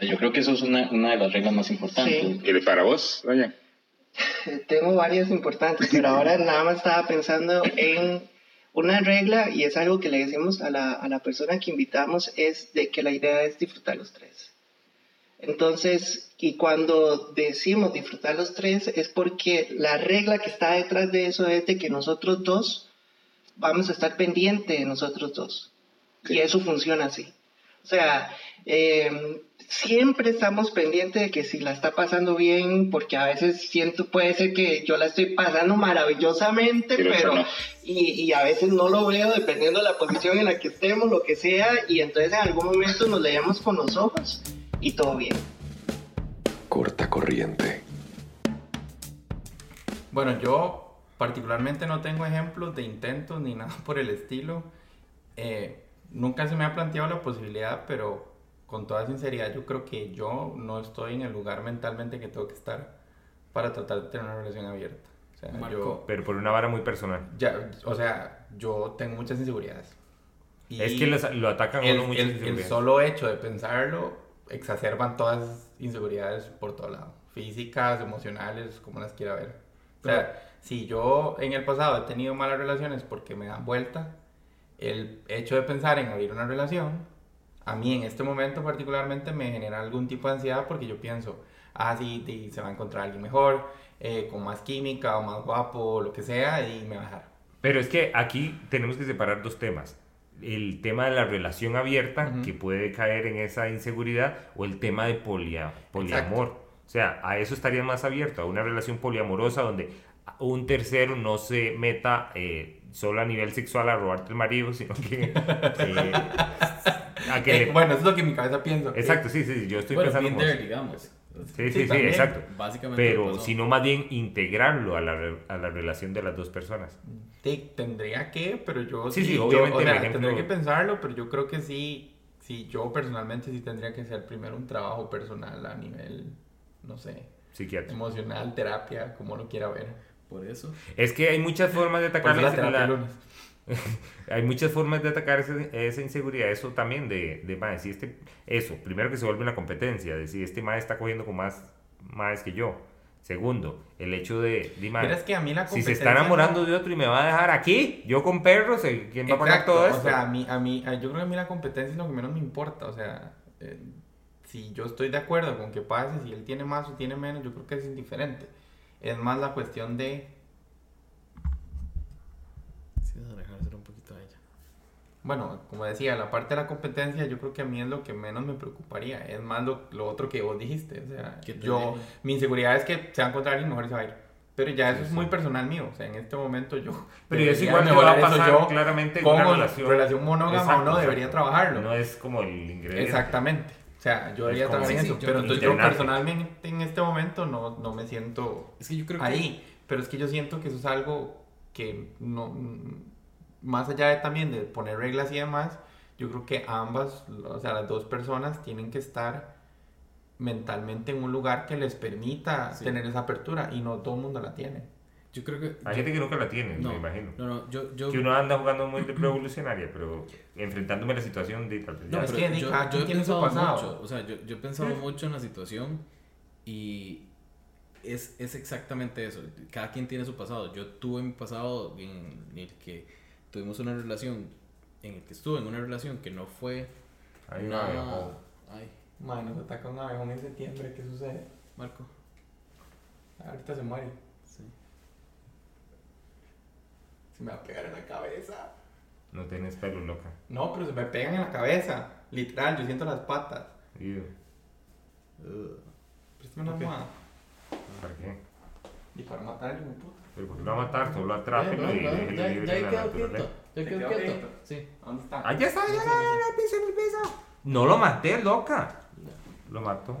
Yo creo que eso es una, una de las reglas más importantes.
¿Y para vos,
Tengo varias importantes, pero ahora nada más estaba pensando en Una regla, y es algo que le decimos a la, a la persona que invitamos, es de que la idea es disfrutar los tres. Entonces, y cuando decimos disfrutar los tres, es porque la regla que está detrás de eso es de que nosotros dos vamos a estar pendientes de nosotros dos. Y eso funciona así. O sea, eh, siempre estamos pendientes de que si la está pasando bien, porque a veces siento, puede ser que yo la estoy pasando maravillosamente,
Pero
pero,
eso no.
y, y a veces no lo veo dependiendo de la posición en la que estemos, lo que sea, y entonces en algún momento nos leemos con los ojos y todo bien.
Corta corriente.
Bueno, yo particularmente no tengo ejemplos de intentos ni nada por el estilo. Eh, nunca se me ha planteado la posibilidad, pero con toda sinceridad yo creo que yo no estoy en el lugar mentalmente que tengo que estar para tratar de tener una relación abierta. O sea,
Marco,
yo,
Pero por una vara muy personal.
ya, o sea, yo tengo muchas inseguridades. Y
Es que los- lo atacan a
el,
uno muchas
el- el
inseguridades.
solo hecho de pensarlo exacerban todas inseguridades por todo lado. Físicas, emocionales, como las quiera ver. O sea, si yo en el pasado he tenido malas relaciones porque me dan vuelta, el hecho de pensar en abrir una relación, a mí en este momento particularmente me genera algún tipo de ansiedad porque yo pienso, ah, sí, di- se va a encontrar alguien mejor, eh, con más química o más guapo, o lo que sea, y me va a dejar.
Pero es que aquí tenemos que separar dos temas. El tema de la relación abierta, que puede caer en esa inseguridad, o el tema de polia- poliamor. O sea, a eso estaría más abierto, a una relación poliamorosa donde un tercero no se meta eh, solo a nivel sexual a robarte el marido, sino que... eh, a que
Eh,
le-
bueno, eso es lo que en mi cabeza pienso.
Exacto, sí, sí, yo estoy
bueno,
pensando...
been
como-
there, digamos.
Sí, sí,
Sí, también.
exacto.
Básicamente
Pero sino más bien integrarlo a la, a la relación de las dos personas.
Sí, tendría que, pero yo
Sí, sí,
yo-
obviamente
o sea,
el ejemplo-
tendría que pensarlo, pero yo creo que sí, sí, yo personalmente sí tendría que hacer primero un trabajo personal a nivel, no sé,
Psiquiátrico.
emocional, terapia, como lo quiera ver.
Por eso.
Es que hay muchas formas de atacar
la
hay muchas formas de atacar esa, esa inseguridad. Eso también de, de mae, si este, eso, primero que se vuelve una competencia, de si este mae está cogiendo con más maes que yo. Segundo, el hecho de, de
Pero es que a mí la
si se está enamorando
no-
de otro y me va a dejar aquí, yo con perros, eh, ¿quién va a pagar
Exacto,
todo esto?
O sea, a mí, a mí, yo creo que a mí la competencia es lo que menos me importa. O sea, eh, si yo estoy de acuerdo con que pase, si él tiene más o tiene menos, yo creo que es indiferente. Es más la cuestión de,
Sí, un poquito a ella.
bueno, como decía, la parte de la competencia yo creo que a mí es lo que menos me preocuparía. Es más lo, lo otro que vos dijiste. O sea,
Que
yo, mi inseguridad es que se va a encontrar alguien mejor y se va a ir. Pero ya eso es muy personal mío. O sea, en este momento yo...
Pero
debería
igual te va a pasar
yo
claramente una relación.
monógama
Exacto,
o no, debería trabajarlo.
No es como el ingrediente.
Exactamente. O sea, yo
Es
debería trabajar en
Sí,
eso.
sí,
pero entonces
que-
yo personalmente en este momento no, no me siento
Es que yo creo que.
ahí. Pero es que yo siento que eso es algo que no... Más allá de también de poner reglas y demás, yo creo que ambas, o sea, las dos personas tienen que estar mentalmente en un lugar que les permita
Sí.
tener esa apertura y no todo el mundo la tiene.
Yo creo que.
Hay gente que nunca la tiene,
no,
me imagino.
No, no, yo. yo
Que uno anda jugando muy de revolucionaria, pero enfrentándome a la situación de tal vez
No,
es que
yo, yo he pensado mucho, o sea, yo, yo he pensado mucho en la situación y es, es exactamente eso. Cada quien tiene su pasado. Yo tuve mi pasado en el que tuvimos una relación, en el que estuve en una relación que no fue
Hay un
nada.
abejón.
Ay,
Bueno, nos ataca un abejón en septiembre, ¿qué sucede?
Marco.
Ahorita se muere.
Sí.
Se me va a pegar en la cabeza.
No tienes pelo, loca.
No, pero se me pegan en la cabeza. Literal, yo siento las patas. Préstame una
Ok.
almohada.
¿Para qué?
Y para matar alguien, puta.
Pero ¿por qué lo va a matar? Solo atrápelo
no,
y
no,
déjelo
ya,
libre
ya
en la
quedó
naturaleza.
quieto. Ya
¿Se
quedó quieto.
quieto?
Sí.
¿Dónde está?
Ya está, ya, ya, ya, ya, piso en el piso. No lo maté, loca. Lo mató.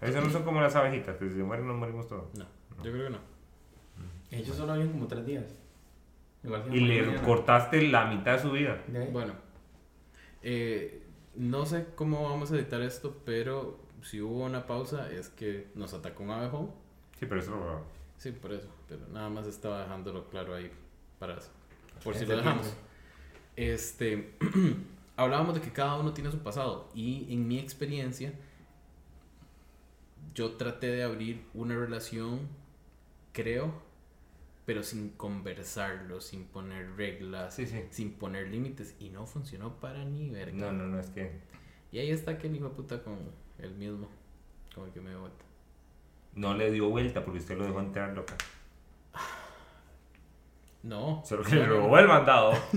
Eso no son como las abejitas, que si se mueren nos morimos todos.
No, yo creo que no.
Ellos solo viven como tres días.
Y le
mañana.
cortaste la mitad de su vida.
Bueno, eh, no sé cómo vamos a editar esto, pero si hubo una pausa es que nos atacó un abejón.
Sí, pero eso lo...
Sí, por eso, pero nada más estaba dejándolo claro ahí para por si lo dejamos. Este, hablábamos de que cada uno tiene su pasado y en mi experiencia yo traté de abrir una relación, creo,
pero sin conversarlo, sin poner reglas,
Sí, sí.
sin poner límites, y no funcionó para ni verga.
No, no, no, es que.
Y ahí está aquel hijo de puta con el mismo, como el que me dio vuelta.
No le dio vuelta porque usted lo dejó entrar loca.
No.
Solo que le robó el mandado.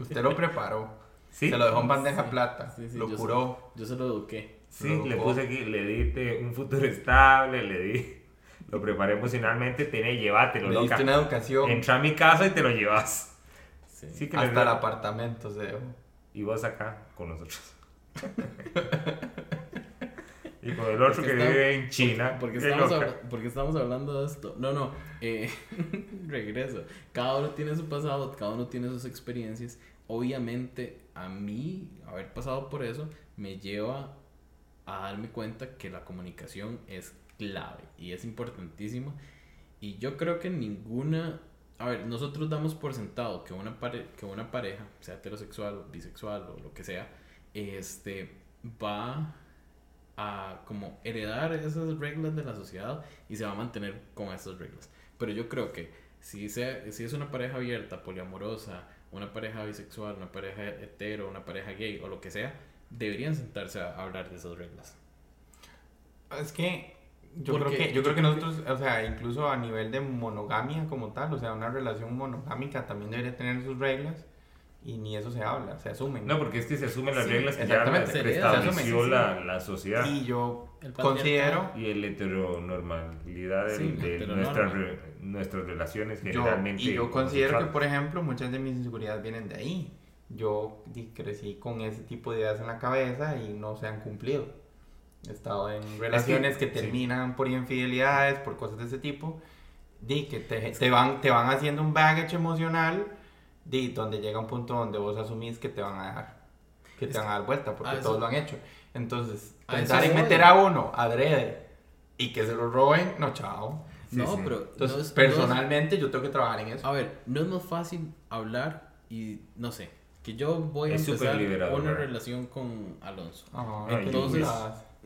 Usted lo preparó.
Sí.
Se lo dejó en bandeja
Sí,
plata.
sí, sí,
lo
yo
curó.
Se, yo se lo eduqué.
Sí,
Lo
le puse aquí, le di un futuro estable, le di. Lo preparé emocionalmente, tiene, llévatelo,
Le
loca.
una educación.
Entra a mi casa y te lo llevas.
Sí.
Sí que
Hasta el apartamento se dejó.
Y vos acá con nosotros. y con el otro
Porque
que
está-
vive en China.
Porque
qué
estamos, porque estamos hablando de esto. No, no. eh, regreso. Cada uno tiene su pasado, cada uno tiene sus experiencias. Obviamente, a mí, haber pasado por eso, me lleva a darme cuenta que la comunicación es clave y es importantísimo. Y yo creo que ninguna. A ver, nosotros damos por sentado que una, pare- que una pareja, sea heterosexual, bisexual o lo que sea, este, va a como heredar esas reglas de la sociedad y se va a mantener con esas reglas. Pero yo creo que si, sea, si es una pareja abierta, poliamorosa, una pareja bisexual, una pareja hetero, una pareja gay o lo que sea, deberían sentarse a hablar de esas reglas.
Es que yo
Porque
creo que yo creo que nosotros, o sea, incluso a nivel de monogamia como tal, o sea, una relación monogámica también debería tener sus reglas y ni eso se habla, se asumen.
No, porque es que se asumen las
Sí,
reglas que ya
exactamente,
las
se
estableció
sí,
la,
sí.
la sociedad.
Y yo
El
considero
Y el heteronormalidad del-
Sí,
de nuestras, re- nuestras relaciones
yo,
generalmente.
y yo considero que, por ejemplo, muchas de mis inseguridades vienen de ahí. Yo crecí con ese tipo de ideas en la cabeza y no se han cumplido. He estado en relaciones que,
sí.
terminan por infidelidades, por cosas de ese tipo, di, que te, te van, te van haciendo un baggage emocional, di, donde llega un punto donde vos asumís que te van a dejar, que te van a dar vuelta, porque todos lo han hecho. Entonces, pensar en meter a uno adrede y que se lo roben, no, chao.
no,
sí.
pero
Entonces,
no es- no es-
personalmente, yo tengo que trabajar en eso.
A ver, no es más fácil hablar y no sé, que yo voy a
Es
empezar una relación con Alonso.
Ay,
Entonces.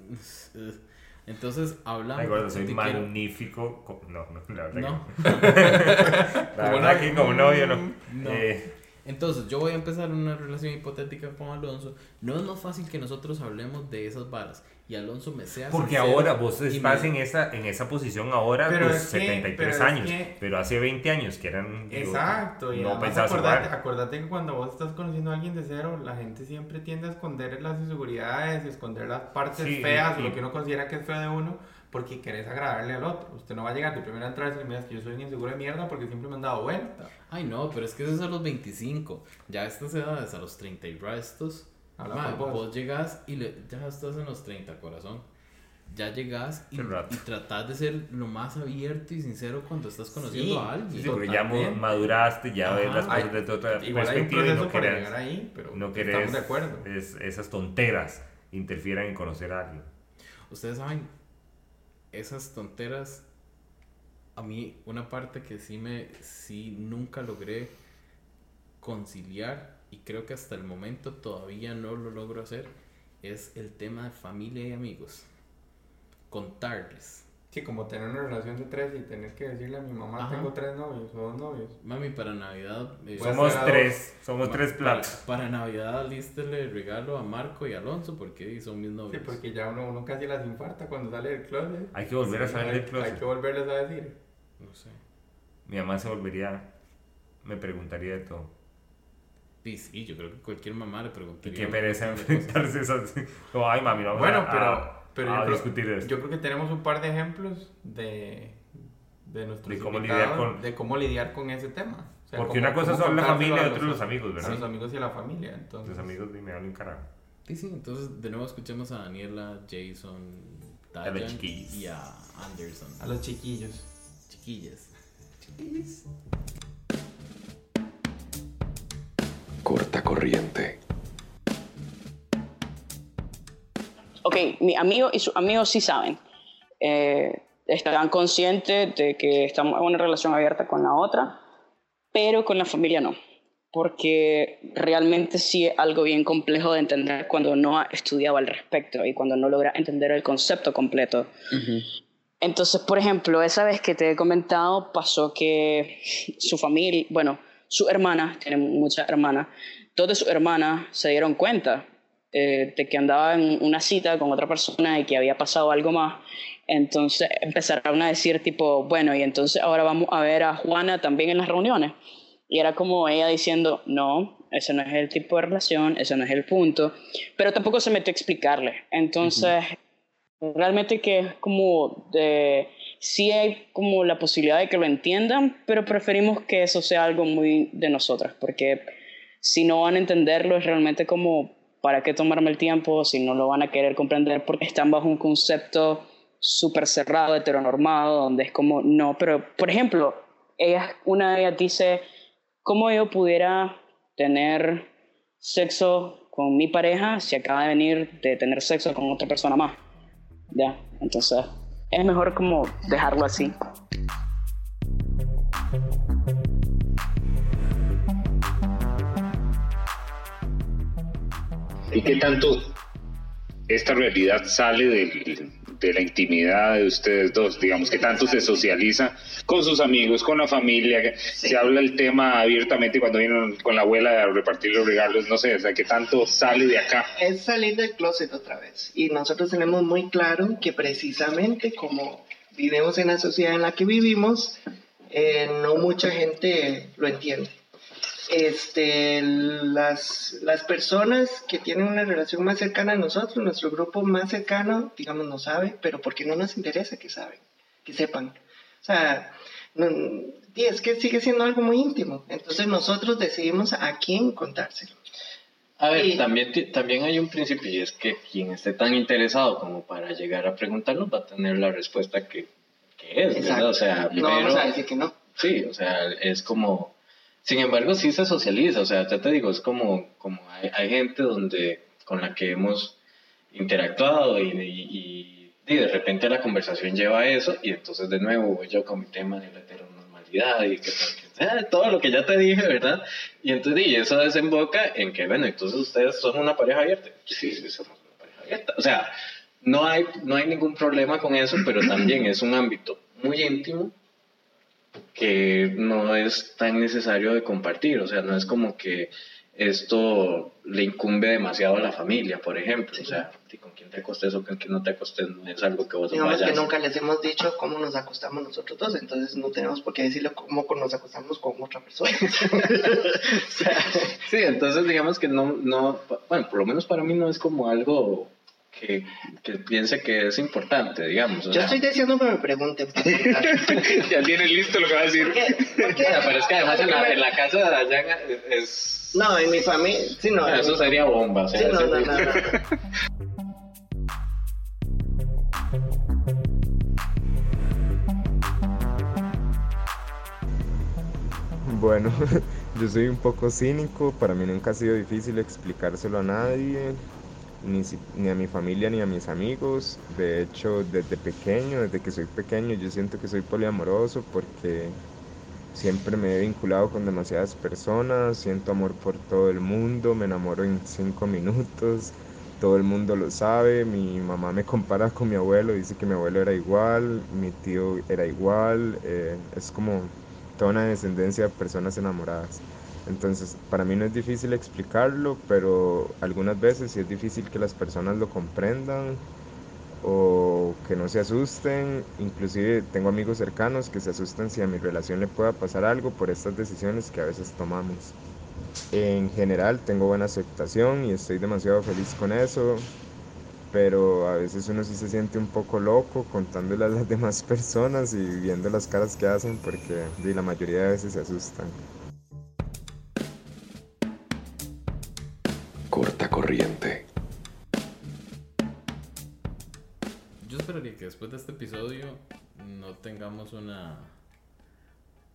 entonces hablamos.
Ay, gordo, soy
quiero-
magnífico. co- No, no, la verdad
No.
que no. La verdad que como novio no.
No.
Eh,
Entonces, yo voy a empezar una relación hipotética con Alonso. No es más fácil que nosotros hablemos de esas varas y Alonso me sea
porque ahora vos
y
estás
me-
en esa, en esa posición ahora,
Pero
pues
es que-
73
pero es
años.
que-
Pero hace 20 años que eran. digo,
Exacto, y
no pensabas
acordate, acordate que cuando vos estás conociendo a alguien de cero, la gente siempre tiende a esconder las inseguridades y esconder las partes
Sí,
feas
y-
o lo que uno considera que es feo de uno porque querés agradarle al otro. Usted no va a llegar de primera entrada y decir, mira, es que yo soy un inseguro de mierda porque siempre me han dado vuelta.
Ay, no, pero es que eso es a los 25. Ya a estas edades, a los 30 y restos.
Habla
man,
vos.
vos llegas y le, ya estás en los 30, corazón. Ya llegas y, y tratás de ser lo más abierto y sincero cuando estás conociendo
Sí,
a alguien.
Sí, porque ya maduraste, ya ves las
Ajá.
cosas desde otra
Igual hay un
perspectiva y no
para
querés,
llegar ahí, pero
no
estamos
querés
de acuerdo.
es- esas tonteras interfieran en conocer a alguien.
Ustedes saben, esas tonteras, a mí una parte que sí me, sí nunca logré conciliar y creo que hasta el momento todavía no lo logro hacer, es el tema de familia y amigos. Contarles.
Sí, como tener una relación de tres y tener que decirle a mi mamá,
Ajá.
tengo tres novios o dos novios.
Mami, para Navidad... eh,
Somos tres, somos
ma-
tres
para,
platos.
para Navidad alístele regalo a Marco y Alonso porque son mis
Sí,
novios.
porque ya uno, uno casi las infarta cuando sale del closet.
Hay que volver a
Sí,
salir
hay-
del closet.
Hay que volverles a decir.
No sé.
Mi mamá se volvería, me preguntaría de todo.
Sí, sí, yo creo que cualquier mamá le
Y
preguntaría.
qué
un
pereza enfrentarse esas. Como, ay, mami, no vamos
Bueno,
a,
pero,
a-
pero
a
yo, creo,
discutir esto.
yo creo que tenemos un par de ejemplos de, de nuestros
De cómo lidiar con-
de cómo lidiar con ese tema. O sea,
Porque
cómo-
una cosa son la familia y
a
otra los amigos, ¿verdad?
los amigos y a la familia. Entonces,
Los amigos me dan un carajo.
Sí, sí, entonces de nuevo escuchemos a Daniela, Jason,
A los chiquillos.
y a Anderson.
a los chiquillos.
chiquillas.
Corta corriente.
Ok, mi amigo y sus amigos sí saben. Eh, estarán conscientes de que estamos en una relación abierta con la otra, pero con la familia no. Porque realmente sí es algo bien complejo de entender cuando no ha estudiado al respecto y cuando no logra entender el concepto completo. Entonces, por ejemplo, esa vez que te he comentado, pasó que su familia, bueno, su hermana, tiene muchas hermanas, todas sus hermanas se dieron cuenta eh, de que andaba en una cita con otra persona y que había pasado algo más. Entonces empezaron a decir tipo, bueno, y entonces ahora vamos a ver a Juana también en las reuniones. Y era como ella diciendo, no, ese no es el tipo de relación, ese no es el punto, pero tampoco se metió a explicarle. Entonces, realmente que es como de, sí hay como la posibilidad de que lo entiendan, pero preferimos que eso sea algo muy de nosotras, porque si no van a entenderlo es realmente como, ¿para qué tomarme el tiempo si no lo van a querer comprender? Porque están bajo un concepto súper cerrado, heteronormado, donde es como, no, pero por ejemplo, ella, una de ellas dice, ¿cómo yo pudiera tener sexo con mi pareja si acaba de venir de tener sexo con otra persona más? Ya, entonces es mejor como dejarlo así.
¿Y qué tanto esta realidad sale de la intimidad de ustedes dos, digamos, que tanto se socializa con sus amigos, con la familia, se habla el tema abiertamente cuando vienen con la abuela a repartir los regalos, no sé, o sea, que tanto sale de acá.
Es salir del closet otra vez. Y nosotros tenemos muy claro que precisamente como vivimos en la sociedad en la que vivimos, eh, no mucha gente lo entiende este, las, las personas que tienen una relación más cercana a nosotros, nuestro grupo más cercano, digamos, no sabe, pero porque no nos interesa que saben, que sepan. O sea, es que sigue siendo algo muy íntimo. Entonces nosotros decidimos a quién contárselo.
A ver, también, también hay un principio y es que quien esté tan interesado como para llegar a preguntarnos va a tener la respuesta que, que es, ¿verdad? O sea,
no vamos a decir que no.
Sí, o sea, es como sin embargo, sí se socializa, o sea, ya te digo, es como, como hay, gente donde, con la que hemos interactuado y, de repente la conversación lleva a eso y entonces de nuevo voy yo con mi tema de la heteronormalidad y que, todo lo que ya te dije, ¿verdad? Y entonces y eso desemboca en que, bueno, entonces ustedes son una pareja abierta. Sí, sí, somos una pareja abierta. O sea, no hay, no hay ningún problema con eso, pero también es un ámbito muy íntimo que no es tan necesario de compartir, o sea, no es como que esto le incumbe demasiado a la familia, por ejemplo, o sea, con quién te acostes o con quién no te acostes no es algo que vos
Digamos
vayas...
que nunca les hemos dicho cómo nos acostamos nosotros dos, entonces no tenemos por qué decirle cómo nos acostamos con otra persona.
sí, entonces digamos que no, no, bueno, por lo menos para mí no es como algo que, que, piense que es importante, digamos.
Yo estoy diciendo que me pregunten.
ya tiene listo lo que va a decir.
¿Por qué? pero es que además en la, en la, casa de Dayan es...
No, en mi familia... Sí, no,
eso sería bomba. O sea,
sí, no, no, no, no.
Bueno, yo soy un poco cínico, para mí nunca ha sido difícil explicárselo a nadie ni, a mi familia ni a mis amigos. De hecho, desde pequeño, desde que soy pequeño, yo siento que soy poliamoroso porque siempre me he vinculado con demasiadas personas, siento amor por todo el mundo, me enamoro en cinco minutos, todo el mundo lo sabe, mi mamá me compara con mi abuelo, dice que mi abuelo era igual, mi tío era igual, eh, es como toda una descendencia de personas enamoradas. Entonces, para mí no es difícil explicarlo, pero algunas veces sí es difícil que las personas lo comprendan o que no se asusten. Inclusive tengo amigos cercanos que se asustan si a mi relación le pueda pasar algo por estas decisiones que a veces tomamos. En general tengo buena aceptación y estoy demasiado feliz con eso, pero a veces uno sí se siente un poco loco contándole a las demás personas y viendo las caras que hacen porque la mayoría de veces se asustan.
Corriente.
Yo esperaría que después de este episodio no tengamos una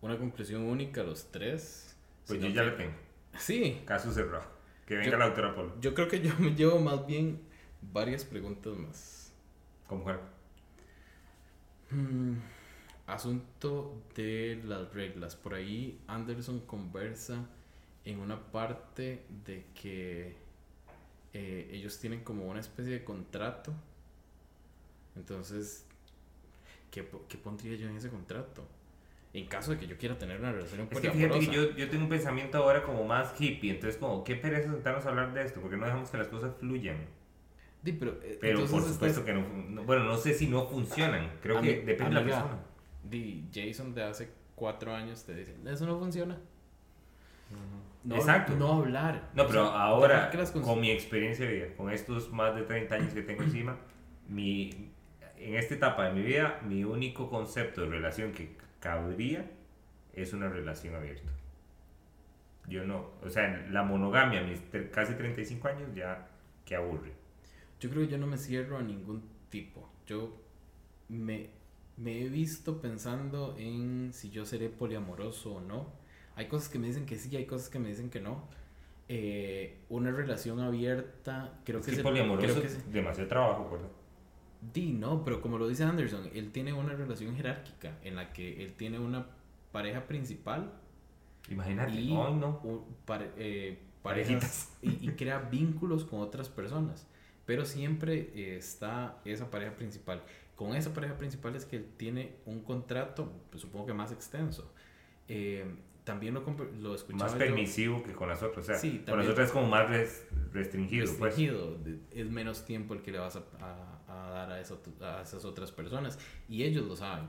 una conclusión única los tres.
Pues yo ya lo tengo.
Sí.
Caso cerrado. Que venga la autora Polo.
Yo creo que yo me llevo más bien varias preguntas más.
¿Cómo fue?
Hmm, asunto de las reglas. Por ahí Anderson conversa en una parte de que eh, ellos tienen como una especie de contrato. Entonces, ¿qué, qué pondría yo en ese contrato? En caso de que yo quiera tener una relación
Es que fíjate que yo, yo tengo un pensamiento ahora como más hippie, entonces como, qué pereza sentarnos a hablar de esto, porque no dejamos que las cosas fluyan.
Di, pero, eh,
Pero por supuesto
estás-
que no, no- bueno, no sé si no funcionan, creo que
Ami-
depende de la persona.
Di, Jason de hace cuatro años te dice, eso no funciona. No,
Exacto.
No hablar.
No,
O
pero
sea,
ahora, con mi experiencia de vida, con estos más de 30 años que tengo encima, mi, en esta etapa de mi vida, mi único concepto de relación que cabría es una relación abierta. Yo no, o sea, la monogamia mis casi 35 años ya que aburre.
Yo creo que yo no me cierro a ningún tipo. Yo me, me he visto pensando en si yo seré poliamoroso o no. Hay cosas que me dicen que sí, hay cosas que me dicen que no. Eh, una relación abierta, creo
Es
que
que
es
poliamoroso
creo que
es demasiado trabajo, ¿verdad?
Di, no, pero como lo dice Anderson, él tiene una relación jerárquica en la que él tiene una pareja principal
Imagínate,
y
no.
un- pare- eh, parejas y, y crea vínculos con otras personas. Pero siempre eh, está esa pareja principal. Con esa pareja principal es que él tiene un contrato, pues, supongo que más extenso. Eh, también lo, lo escuchaba
Más
yo-
permisivo que con las otras. O sea,
Sí,
con las otras es como más res- restringido, pues.
restringido. de- Es menos tiempo el que le vas a, a- a dar a, esa- a esas otras personas. Y ellos lo saben.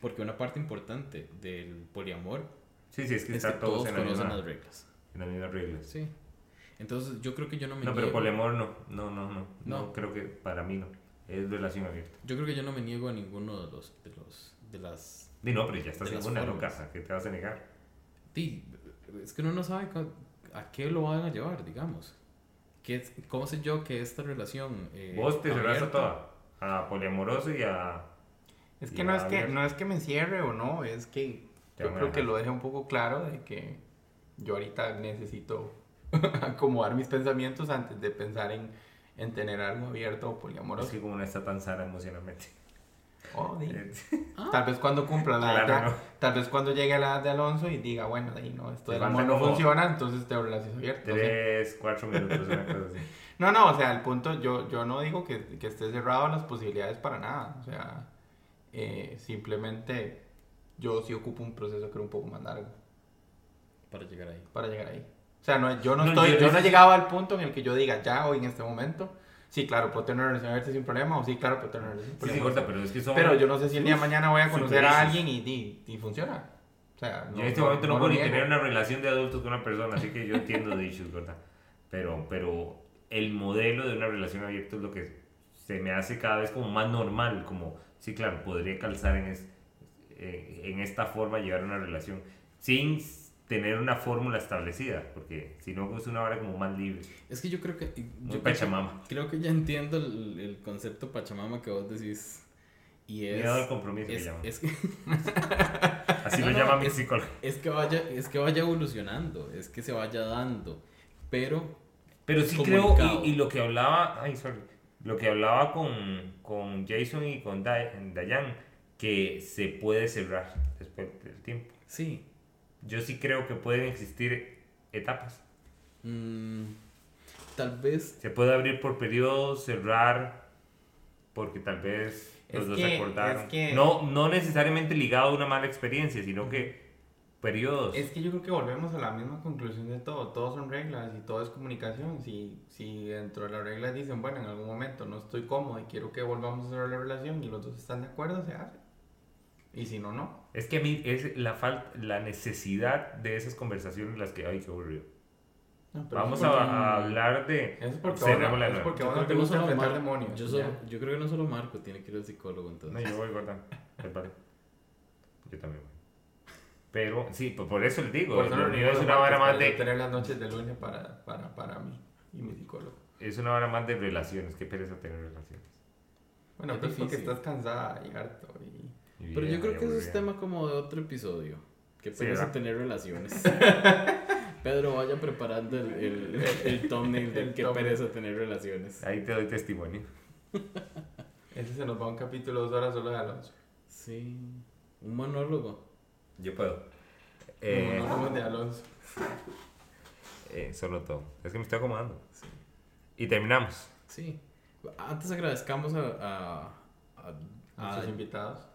Porque una parte importante del poliamor
Sí, sí, es que
es que
están todos
todos
en la,
conocen
misma,
las reglas.
en las mismas reglas.
Sí. Entonces yo creo que yo no me
No, pero
niego-
poliamor no. No, no, no. No,
No.
creo que para mí no. Es relación abierta.
Yo creo que yo no me niego a ninguno de los de los de las
Di no, pero ya estás
De
en una, no casa. ¿Qué te vas a negar?
Di, es que uno no sabe a qué lo van a llevar, digamos. ¿Qué, es- ¿Cómo sé yo que esta relación eh,
Vos te a
abierta-
toda. A poliamoroso y a.
Es que no es que, no es que me cierre o no, es que yo creo que lo deje un poco claro de que yo ahorita necesito acomodar mis pensamientos antes de pensar en, en tener algo abierto o
Es
poliamoroso.
que como no está tan sana emocionalmente.
Oh.
Eh,
Tal vez cuando cumpla la
Claro,
edad,
no.
tal vez cuando llegue a la edad de Alonso y diga, bueno, de ahí no, esto
Te
del amor no funciona, entonces tengo relaciones abiertas. no sé.
Tres, cuatro minutos, una cosa así.
No, no, o sea, el punto, yo, yo no digo que, que esté cerrado a las posibilidades para nada. O sea, eh, simplemente yo sí ocupo un proceso que era un poco más largo
para llegar ahí.
para llegar ahí. O sea, no, yo no
No,
estoy,
yo-
yo no he llegado al punto en el que yo diga ya hoy en este momento, sí, claro, puedo tener una relación abierta sin problema, o sí, claro, puedo tener una relación
Sí, sí, corta, pero es que son.
Pero yo no sé si el día de mañana voy a conocer a alguien y, y, y funciona. O sea,
Yo en este momento no,
lo
puedo ni tener una relación de adultos con una persona, así que yo entiendo de issues, ¿verdad? Pero, pero el modelo de una relación abierta es lo que se me hace cada vez como más normal, como, sí, claro, podría calzar en, es- eh, en esta forma llevar una relación sin tener una fórmula establecida, porque si no es una hora como más libre.
Es que yo creo que. Yo
Pachamama.
creo que ya entiendo el, el concepto Pachamama que vos decís. Y es.
Miedo al compromiso que
es,
llaman.
es que,
Así
No,
lo
no,
llama mi
es-
psicólogo.
es que vaya, es que vaya evolucionando, es que se vaya dando. Pero
Pero sí
comunicado.
creo, y, y lo que hablaba, ay, sorry, lo que hablaba con, con Jason y con Day- Dayan, que se puede cerrar después del tiempo.
sí.
Yo sí creo que pueden existir etapas.
mm, tal vez.
Se puede abrir por periodos, cerrar, porque tal vez los
Es
dos
que-
acordaron.
es que-
No, no necesariamente ligado a una mala experiencia, sino que periodos.
Es que yo creo que volvemos a la misma conclusión de todo. Todos son reglas y todo es comunicación. Si, si dentro de las reglas dicen, bueno, en algún momento no estoy cómodo y quiero que volvamos a hacer la relación y los dos están de acuerdo, se hace. Y si no, no.
Es que a mí es la, falta, la necesidad de esas conversaciones las que, ay, qué aburrido.
No,
Vamos a,
porque-
a hablar de...
Eso es porque, ahora-
la
es porque ahora no te
que no
gusta
solo
enfrentar
Mar-
demonios.
Yo, solo- yo creo que no solo Marco tiene que ir al psicólogo entonces.
No, yo voy parece. Yo también voy. Pero, sí, por, por eso les digo,
Por eso
lo es una vara más de...
tener las noches de lunes para, para, para mí y mi psicólogo.
Es una hora más de relaciones, qué pereza tener relaciones.
Bueno,
Es
pero es porque
difícil.
estás cansada y harto. Y...
Pero yo creo que eso es tema como de otro episodio. Que
Sí, ¿verdad?
tener relaciones. Pedro, vaya preparando el, el, el thumbnail de
thumbnail.
pereza tener relaciones.
Ahí te doy testimonio.
Ese se nos va un capítulo dos horas solo de Alonso.
Sí. Un monólogo.
Yo puedo.
Eh,
Eh,
hablamos de Alonso.
eh, solo todo. Es que me estoy acomodando.
Sí.
Y terminamos.
Sí. Antes agradezcamos a, a, a-
A sus
a-
invitados.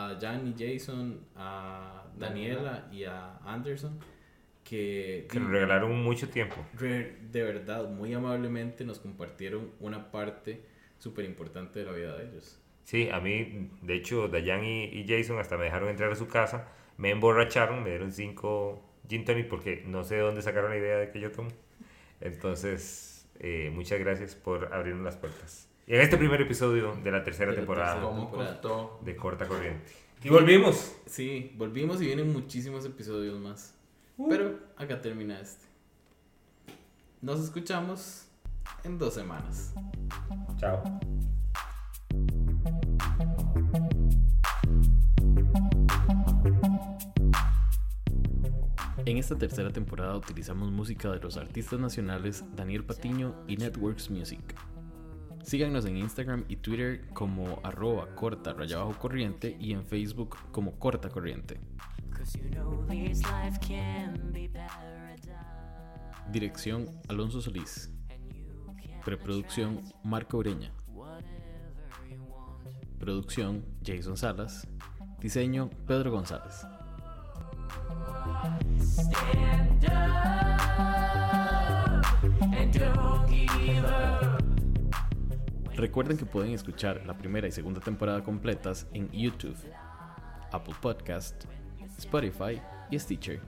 A Jan y Jason, a Daniela y a Anderson, que,
Que nos regalaron mucho tiempo.
re- de verdad, muy amablemente nos compartieron una parte súper importante de la vida de ellos.
Sí, a mí, de hecho, Dayan y, y Jason hasta me dejaron entrar a su casa, me emborracharon, me dieron cinco gin tonic porque no sé de dónde sacaron la idea de que yo tomo. Entonces, eh, muchas gracias por abrirnos las puertas. Y en este primer episodio de la tercera
De la
temporada
tercera.
¿Cómo
temporada.
de Corta Corriente. Y volvimos.
Sí, volvimos y vienen muchísimos episodios más. Pero acá termina este. Nos escuchamos en dos semanas.
Chao.
En esta tercera temporada utilizamos música de los artistas nacionales Daniel Patiño y Networks Music. Síganos en Instagram y Twitter como arroba corta raya bajo corriente y en Facebook como corta corriente. Dirección Alonso Solís. Preproducción Marco Ureña. Producción Jason Salas. Diseño Pedro González. Recuerden que pueden escuchar la primera y segunda temporada completas en YouTube, Apple Podcast, Spotify y Stitcher.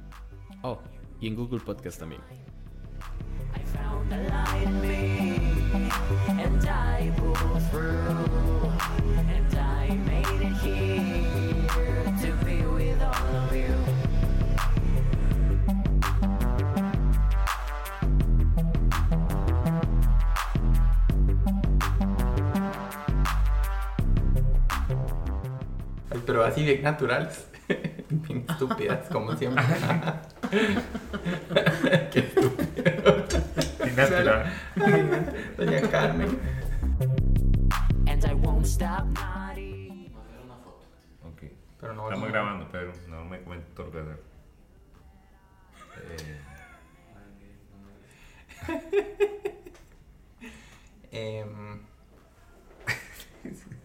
Oh, y en Google Podcast también.
Pero así bien naturales. Bien estúpidas, como siempre. Qué estúpido.
Natural.
Doña Carmen.
And I won't stop nodding.
Ok.
Pero no
Estamos grabando, Pedro. No me comentes todo lo que hacer. Eh,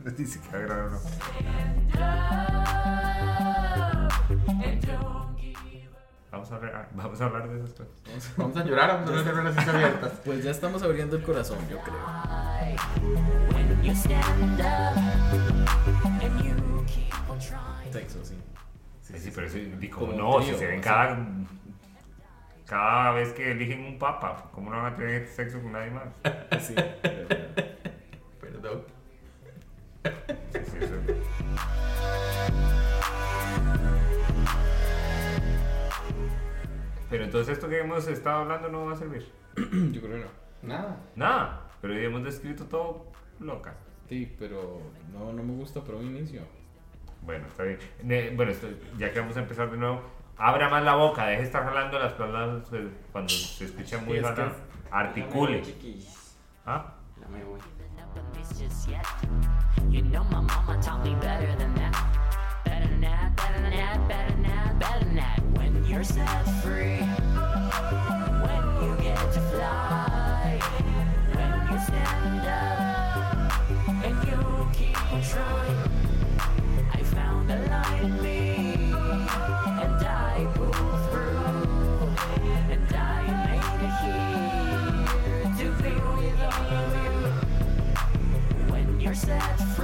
Em,
dice que va a grabar no. Vamos a, hablar, vamos a hablar de esas cosas.
vamos a llorar, vamos a hablar de relaciones abiertas.
Pues ya estamos abriendo el corazón, yo creo. Sexo, sí.
Sí, sí, pero eso, como no, si se ven cada, cada vez que eligen un papa, ¿cómo no van a tener sexo con nadie más?
Sí, verdad.
Entonces esto que hemos estado hablando no va a servir.
Yo creo que no.
Nada.
Nada, pero hemos descrito todo loca.
Sí, pero no, no me gusta para un inicio.
Bueno, está bien. Ne- Bueno, esto- ya que vamos a empezar de nuevo, abra más la boca, deje de estar jalando las palabras eh, cuando se escucha muy
es que-
jalado. Articule. ¿Ah?
Just yet. You know my mama taught me better than that. Better than that, better than that, better that. When you're set free, when you get to fly, when you stand up and you keep trying. I found a light in me, and I pulled through, and I made it here to be with all of you. When you're set free,